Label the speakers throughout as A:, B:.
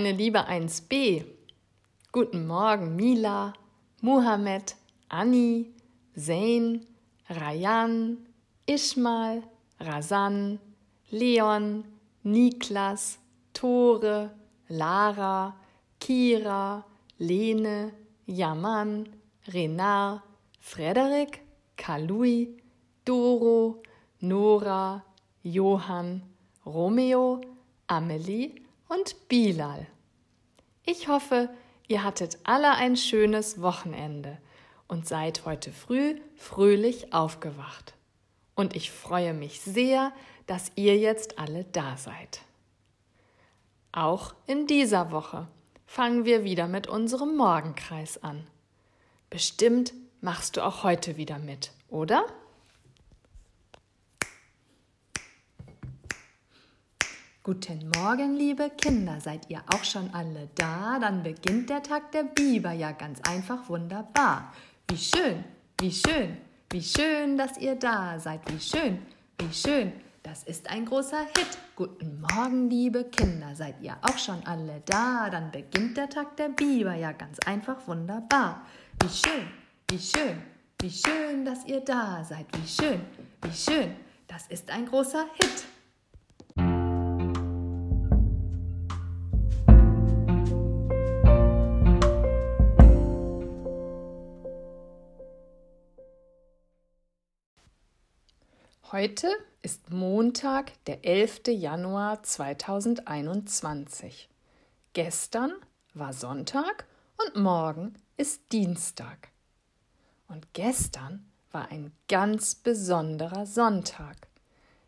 A: Meine liebe 1b. Guten Morgen, Mila, Muhammad, Anni, Zain, Rayan, Ishmal, Razan, Leon, Niklas, Tore, Lara, Kira, Lene, Yaman, Renard, Frederik, Kalui, Doro, Nora, Johann, Romeo, Amelie und Bilal. Ich hoffe, ihr hattet alle ein schönes Wochenende und seid heute früh fröhlich aufgewacht. Und ich freue mich sehr, dass ihr jetzt alle da seid. Auch in dieser Woche fangen wir wieder mit unserem Morgenkreis an. Bestimmt machst du auch heute wieder mit, oder? Guten Morgen, liebe Kinder, seid ihr auch schon alle da? Dann beginnt der Tag der Biber ja ganz einfach wunderbar. Wie schön, wie schön, wie schön, dass ihr da seid. Wie schön, wie schön, das ist ein großer Hit. Guten Morgen, liebe Kinder, seid ihr auch schon alle da? Dann beginnt der Tag der Biber ja ganz einfach wunderbar. Wie schön, wie schön, wie schön, dass ihr da seid. Wie schön, wie schön, das ist ein großer Hit. Heute ist Montag, der 11. Januar 2021. Gestern war Sonntag und morgen ist Dienstag. Und gestern war ein ganz besonderer Sonntag.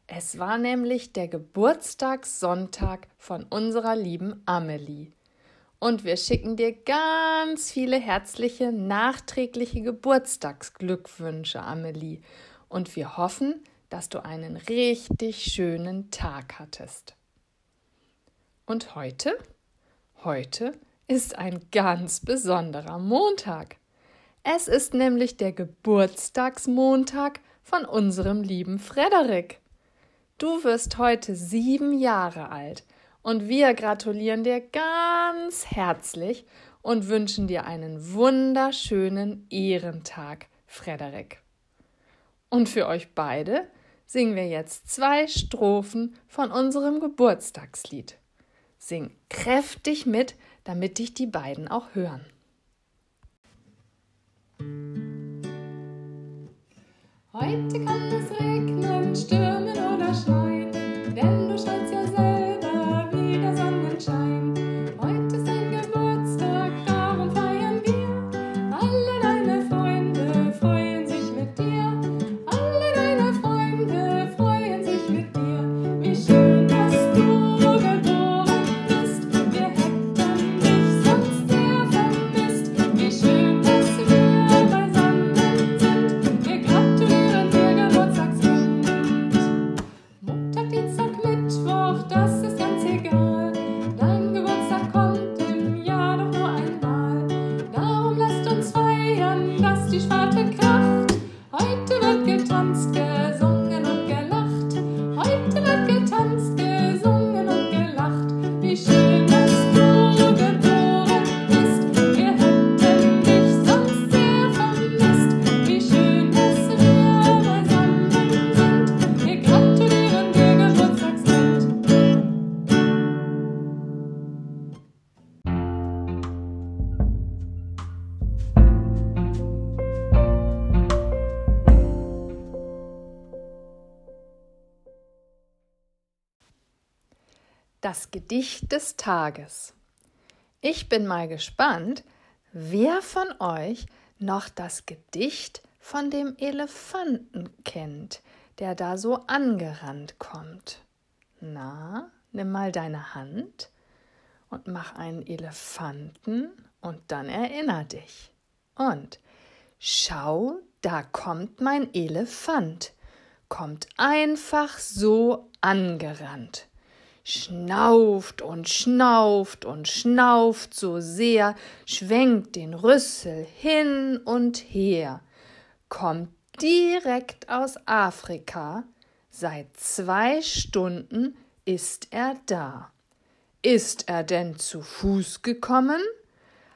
A: Es war nämlich der Geburtstagssonntag von unserer lieben Amelie. Und wir schicken dir ganz viele herzliche, nachträgliche Geburtstagsglückwünsche, Amelie. Und wir hoffen, dass du einen richtig schönen Tag hattest. Und heute? Heute ist ein ganz besonderer Montag. Es ist nämlich der Geburtstagsmontag von unserem lieben Frederik. Du wirst heute sieben Jahre alt und wir gratulieren dir ganz herzlich und wünschen dir einen wunderschönen Ehrentag, Frederik. Und für euch beide singen wir jetzt zwei Strophen von unserem Geburtstagslied. Sing kräftig mit, damit dich die beiden auch hören.
B: Heute kann es regnen, stürmen Das
A: Gedicht des Tages. Ich bin mal gespannt, wer von euch noch das Gedicht von dem Elefanten kennt, der da so angerannt kommt. Na, nimm mal deine Hand und mach einen Elefanten und dann erinner dich. Und schau, da kommt mein Elefant, kommt einfach so angerannt schnauft und schnauft und schnauft so sehr, schwenkt den Rüssel hin und her, kommt direkt aus Afrika, seit zwei Stunden ist er da. Ist er denn zu Fuß gekommen?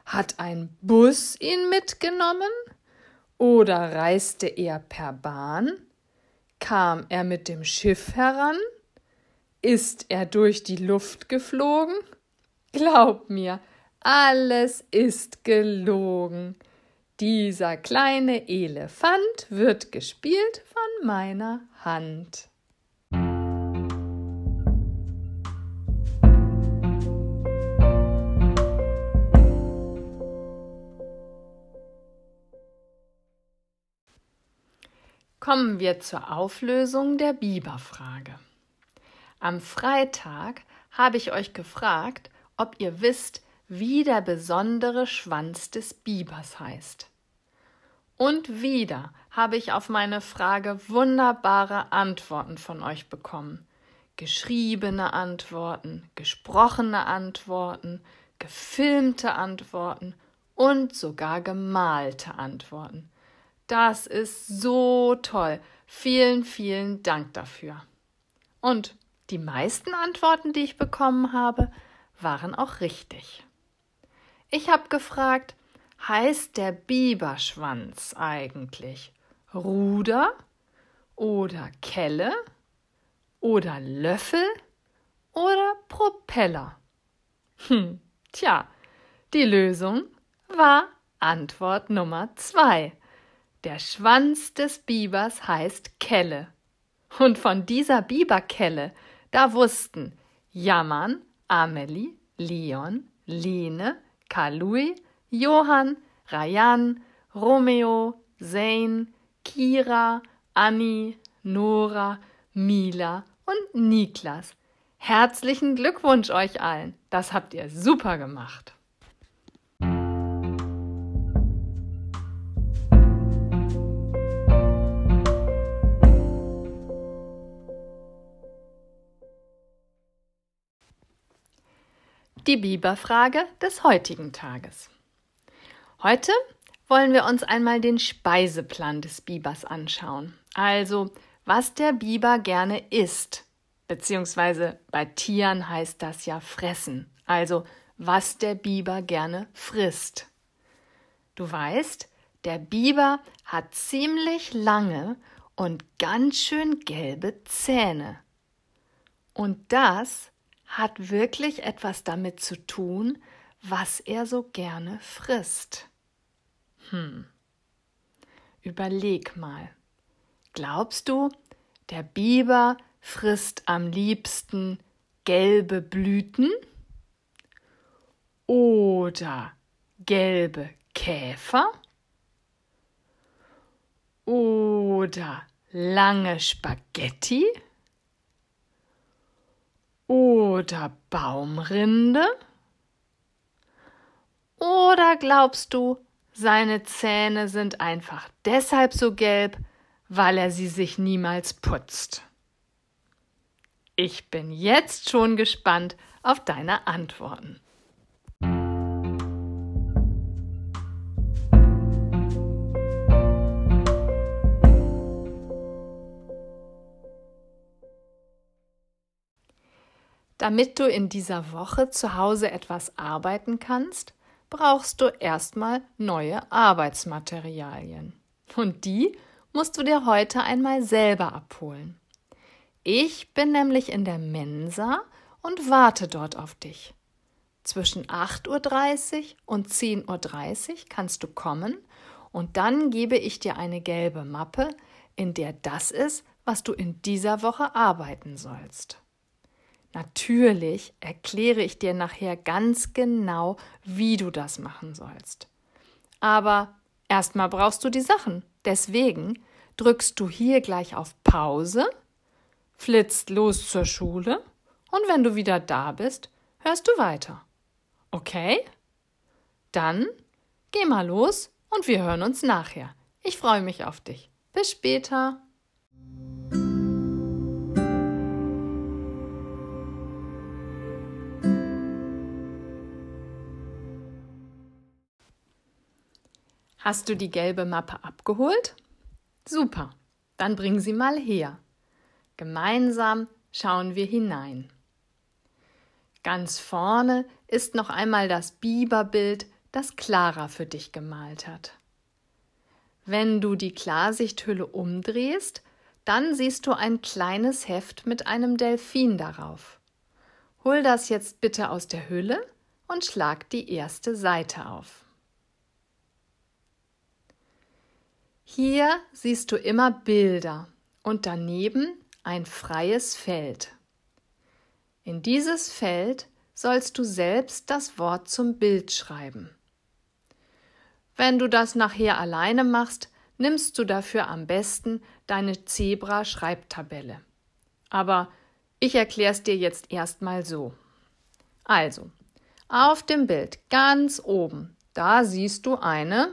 A: Hat ein Bus ihn mitgenommen? Oder reiste er per Bahn? Kam er mit dem Schiff heran? Ist er durch die Luft geflogen? Glaub mir, alles ist gelogen. Dieser kleine Elefant wird gespielt von meiner Hand. Kommen wir zur Auflösung der Biberfrage. Am Freitag habe ich euch gefragt, ob ihr wisst, wie der besondere Schwanz des Bibers heißt. Und wieder habe ich auf meine Frage wunderbare Antworten von euch bekommen. Geschriebene Antworten, gesprochene Antworten, gefilmte Antworten und sogar gemalte Antworten. Das ist so toll. Vielen, vielen Dank dafür. Und die meisten Antworten, die ich bekommen habe, waren auch richtig. Ich habe gefragt, heißt der Biberschwanz eigentlich Ruder oder Kelle oder Löffel oder Propeller? Hm, tja, die Lösung war Antwort Nummer zwei. Der Schwanz des Bibers heißt Kelle. Und von dieser Biberkelle, da wussten Jammern, Amelie, Leon, Lene, Kalui, Johann, Rayan, Romeo, Zane, Kira, Anni, Nora, Mila und Niklas. Herzlichen Glückwunsch euch allen. Das habt ihr super gemacht. Die Biberfrage des heutigen Tages. Heute wollen wir uns einmal den Speiseplan des Bibers anschauen. Also, was der Biber gerne isst, beziehungsweise bei Tieren heißt das ja fressen. Also, was der Biber gerne frisst. Du weißt, der Biber hat ziemlich lange und ganz schön gelbe Zähne. Und das hat wirklich etwas damit zu tun, was er so gerne frisst. Hm. Überleg mal. Glaubst du, der Biber frisst am liebsten gelbe Blüten? Oder gelbe Käfer? Oder lange Spaghetti? Oder Baumrinde? Oder glaubst du, seine Zähne sind einfach deshalb so gelb, weil er sie sich niemals putzt? Ich bin jetzt schon gespannt auf deine Antworten. Damit du in dieser Woche zu Hause etwas arbeiten kannst, brauchst du erstmal neue Arbeitsmaterialien. Und die musst du dir heute einmal selber abholen. Ich bin nämlich in der Mensa und warte dort auf dich. Zwischen 8.30 Uhr und 10.30 Uhr kannst du kommen und dann gebe ich dir eine gelbe Mappe, in der das ist, was du in dieser Woche arbeiten sollst. Natürlich erkläre ich dir nachher ganz genau, wie du das machen sollst. Aber erstmal brauchst du die Sachen. Deswegen drückst du hier gleich auf Pause, flitzt los zur Schule und wenn du wieder da bist, hörst du weiter. Okay? Dann geh mal los und wir hören uns nachher. Ich freue mich auf dich. Bis später. Hast du die gelbe Mappe abgeholt? Super, dann bring sie mal her. Gemeinsam schauen wir hinein. Ganz vorne ist noch einmal das Biberbild, das Clara für dich gemalt hat. Wenn du die Klarsichthülle umdrehst, dann siehst du ein kleines Heft mit einem Delfin darauf. Hol das jetzt bitte aus der Hülle und schlag die erste Seite auf. Hier siehst du immer Bilder und daneben ein freies Feld. In dieses Feld sollst du selbst das Wort zum Bild schreiben. Wenn du das nachher alleine machst, nimmst du dafür am besten deine Zebra-Schreibtabelle. Aber ich erkläre es dir jetzt erstmal so. Also, auf dem Bild ganz oben, da siehst du eine,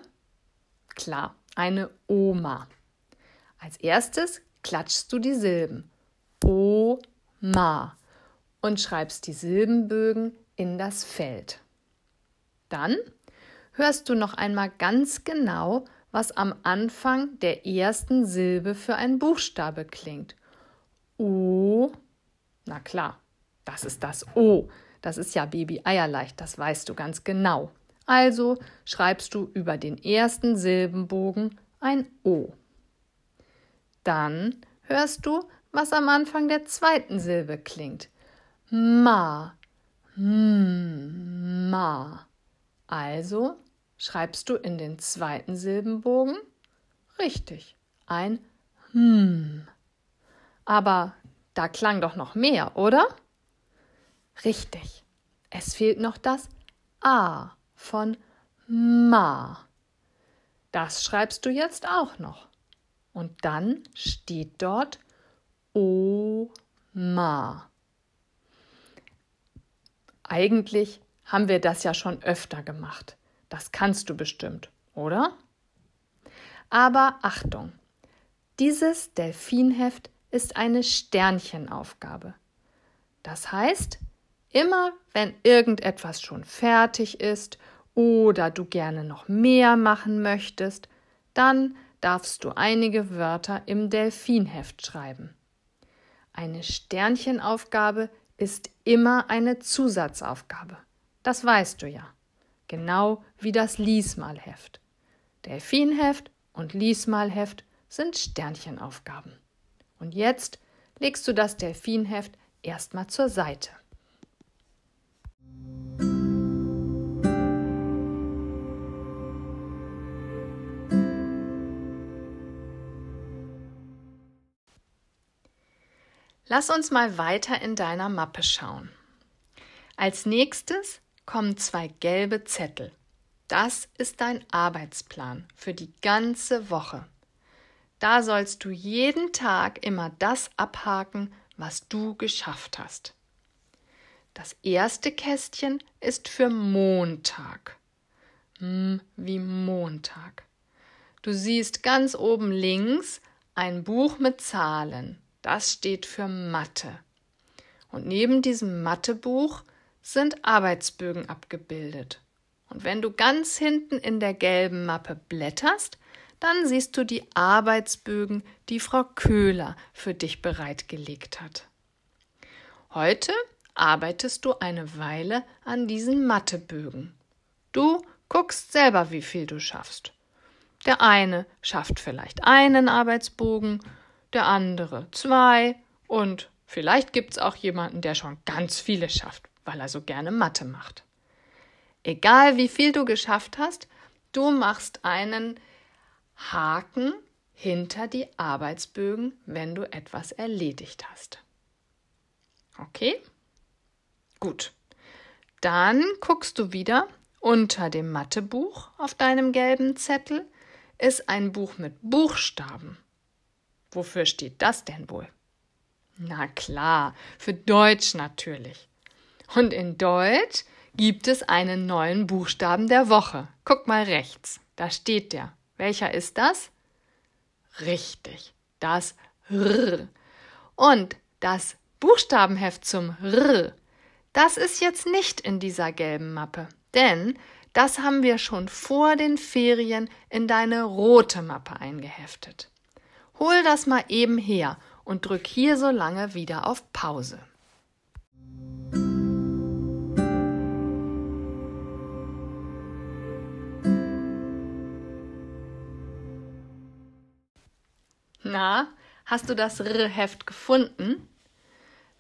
A: klar, eine Oma. Als erstes klatschst du die Silben Oma und schreibst die Silbenbögen in das Feld. Dann hörst du noch einmal ganz genau, was am Anfang der ersten Silbe für ein Buchstabe klingt. O. Na klar, das ist das O. Das ist ja Baby Eierleicht, das weißt du ganz genau. Also schreibst du über den ersten Silbenbogen ein O. Dann hörst du, was am Anfang der zweiten Silbe klingt. Ma. Hm, ma. Also schreibst du in den zweiten Silbenbogen richtig ein hm. Aber da klang doch noch mehr, oder? Richtig. Es fehlt noch das A von Ma. Das schreibst du jetzt auch noch. Und dann steht dort Oma. Eigentlich haben wir das ja schon öfter gemacht. Das kannst du bestimmt, oder? Aber Achtung, dieses Delfinheft ist eine Sternchenaufgabe. Das heißt, immer wenn irgendetwas schon fertig ist oder du gerne noch mehr machen möchtest, dann darfst du einige Wörter im Delfinheft schreiben. Eine Sternchenaufgabe ist immer eine Zusatzaufgabe. Das weißt du ja genau wie das Liesmalheft. Delfinheft und Liesmalheft sind Sternchenaufgaben. Und jetzt legst du das Delfinheft erstmal zur Seite. Lass uns mal weiter in deiner Mappe schauen. Als nächstes kommen zwei gelbe Zettel. Das ist dein Arbeitsplan für die ganze Woche. Da sollst du jeden Tag immer das abhaken, was du geschafft hast. Das erste Kästchen ist für Montag. Hm, wie Montag. Du siehst ganz oben links ein Buch mit Zahlen. Das steht für Mathe. Und neben diesem Mathebuch sind Arbeitsbögen abgebildet. Und wenn du ganz hinten in der gelben Mappe blätterst, dann siehst du die Arbeitsbögen, die Frau Köhler für dich bereitgelegt hat. Heute arbeitest du eine Weile an diesen Mathebögen. Du guckst selber, wie viel du schaffst. Der eine schafft vielleicht einen Arbeitsbogen, der andere zwei und vielleicht gibt's auch jemanden, der schon ganz viele schafft weil er so gerne Mathe macht. Egal wie viel du geschafft hast, du machst einen Haken hinter die Arbeitsbögen, wenn du etwas erledigt hast. Okay? Gut. Dann guckst du wieder unter dem Mathebuch auf deinem gelben Zettel ist ein Buch mit Buchstaben. Wofür steht das denn wohl? Na klar, für Deutsch natürlich. Und in Deutsch gibt es einen neuen Buchstaben der Woche. Guck mal rechts, da steht der. Welcher ist das? Richtig, das R. Und das Buchstabenheft zum R, das ist jetzt nicht in dieser gelben Mappe, denn das haben wir schon vor den Ferien in deine rote Mappe eingeheftet. Hol das mal eben her und drück hier so lange wieder auf Pause. Na, hast du das R-Heft gefunden?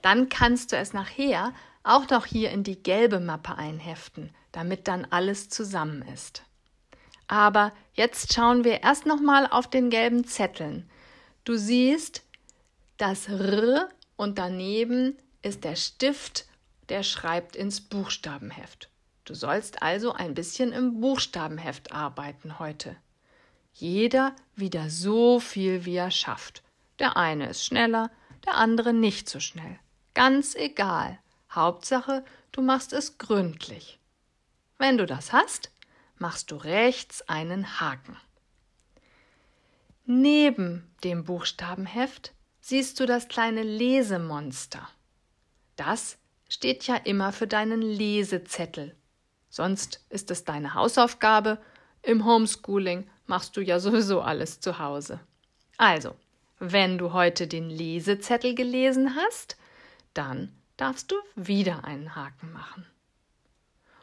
A: Dann kannst du es nachher auch noch hier in die gelbe Mappe einheften, damit dann alles zusammen ist. Aber jetzt schauen wir erst nochmal auf den gelben Zetteln. Du siehst das R und daneben ist der Stift, der schreibt ins Buchstabenheft. Du sollst also ein bisschen im Buchstabenheft arbeiten heute. Jeder wieder so viel, wie er schafft. Der eine ist schneller, der andere nicht so schnell. Ganz egal. Hauptsache, du machst es gründlich. Wenn du das hast, machst du rechts einen Haken. Neben dem Buchstabenheft siehst du das kleine Lesemonster. Das steht ja immer für deinen Lesezettel. Sonst ist es deine Hausaufgabe. Im Homeschooling machst du ja sowieso alles zu Hause. Also, wenn du heute den Lesezettel gelesen hast, dann darfst du wieder einen Haken machen.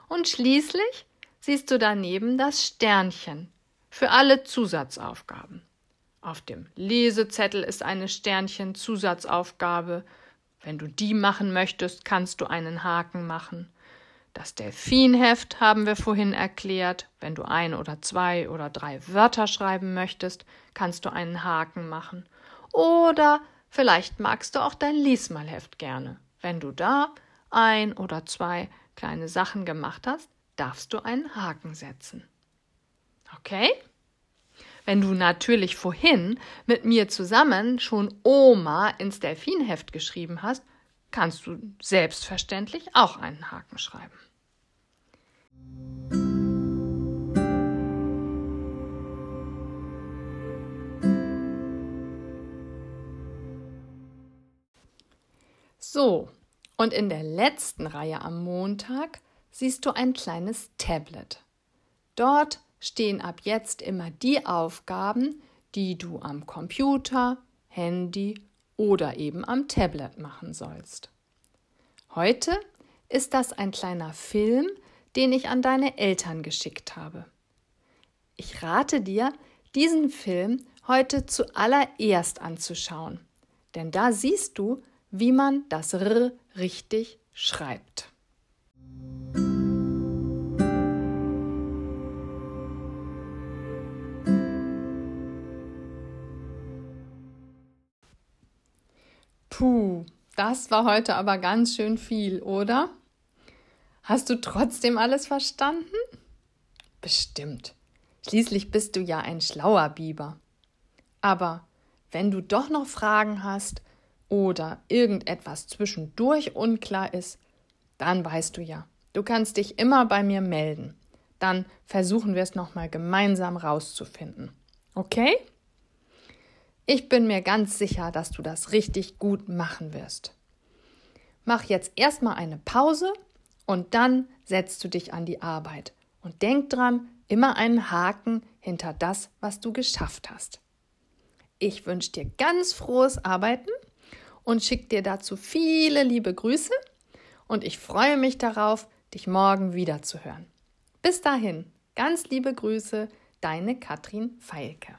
A: Und schließlich siehst du daneben das Sternchen für alle Zusatzaufgaben. Auf dem Lesezettel ist eine Sternchen Zusatzaufgabe. Wenn du die machen möchtest, kannst du einen Haken machen. Das Delfinheft haben wir vorhin erklärt. Wenn du ein oder zwei oder drei Wörter schreiben möchtest, kannst du einen Haken machen. Oder vielleicht magst du auch dein Liesmalheft gerne. Wenn du da ein oder zwei kleine Sachen gemacht hast, darfst du einen Haken setzen. Okay? Wenn du natürlich vorhin mit mir zusammen schon Oma ins Delfinheft geschrieben hast, kannst du selbstverständlich auch einen Haken schreiben. So, und in der letzten Reihe am Montag siehst du ein kleines Tablet. Dort stehen ab jetzt immer die Aufgaben, die du am Computer, Handy oder eben am Tablet machen sollst. Heute ist das ein kleiner Film, den ich an deine Eltern geschickt habe. Ich rate dir, diesen Film heute zuallererst anzuschauen, denn da siehst du, wie man das R richtig schreibt. Puh, das war heute aber ganz schön viel, oder? Hast du trotzdem alles verstanden? Bestimmt. Schließlich bist du ja ein schlauer Biber. Aber wenn du doch noch Fragen hast oder irgendetwas zwischendurch unklar ist, dann weißt du ja, du kannst dich immer bei mir melden. Dann versuchen wir es nochmal gemeinsam rauszufinden. Okay? Ich bin mir ganz sicher, dass du das richtig gut machen wirst. Mach jetzt erstmal eine Pause und dann setzt du dich an die Arbeit. Und denk dran, immer einen Haken hinter das, was du geschafft hast. Ich wünsche dir ganz frohes Arbeiten und schicke dir dazu viele liebe Grüße und ich freue mich darauf, dich morgen wieder zu hören. Bis dahin, ganz liebe Grüße, deine Katrin Feilke.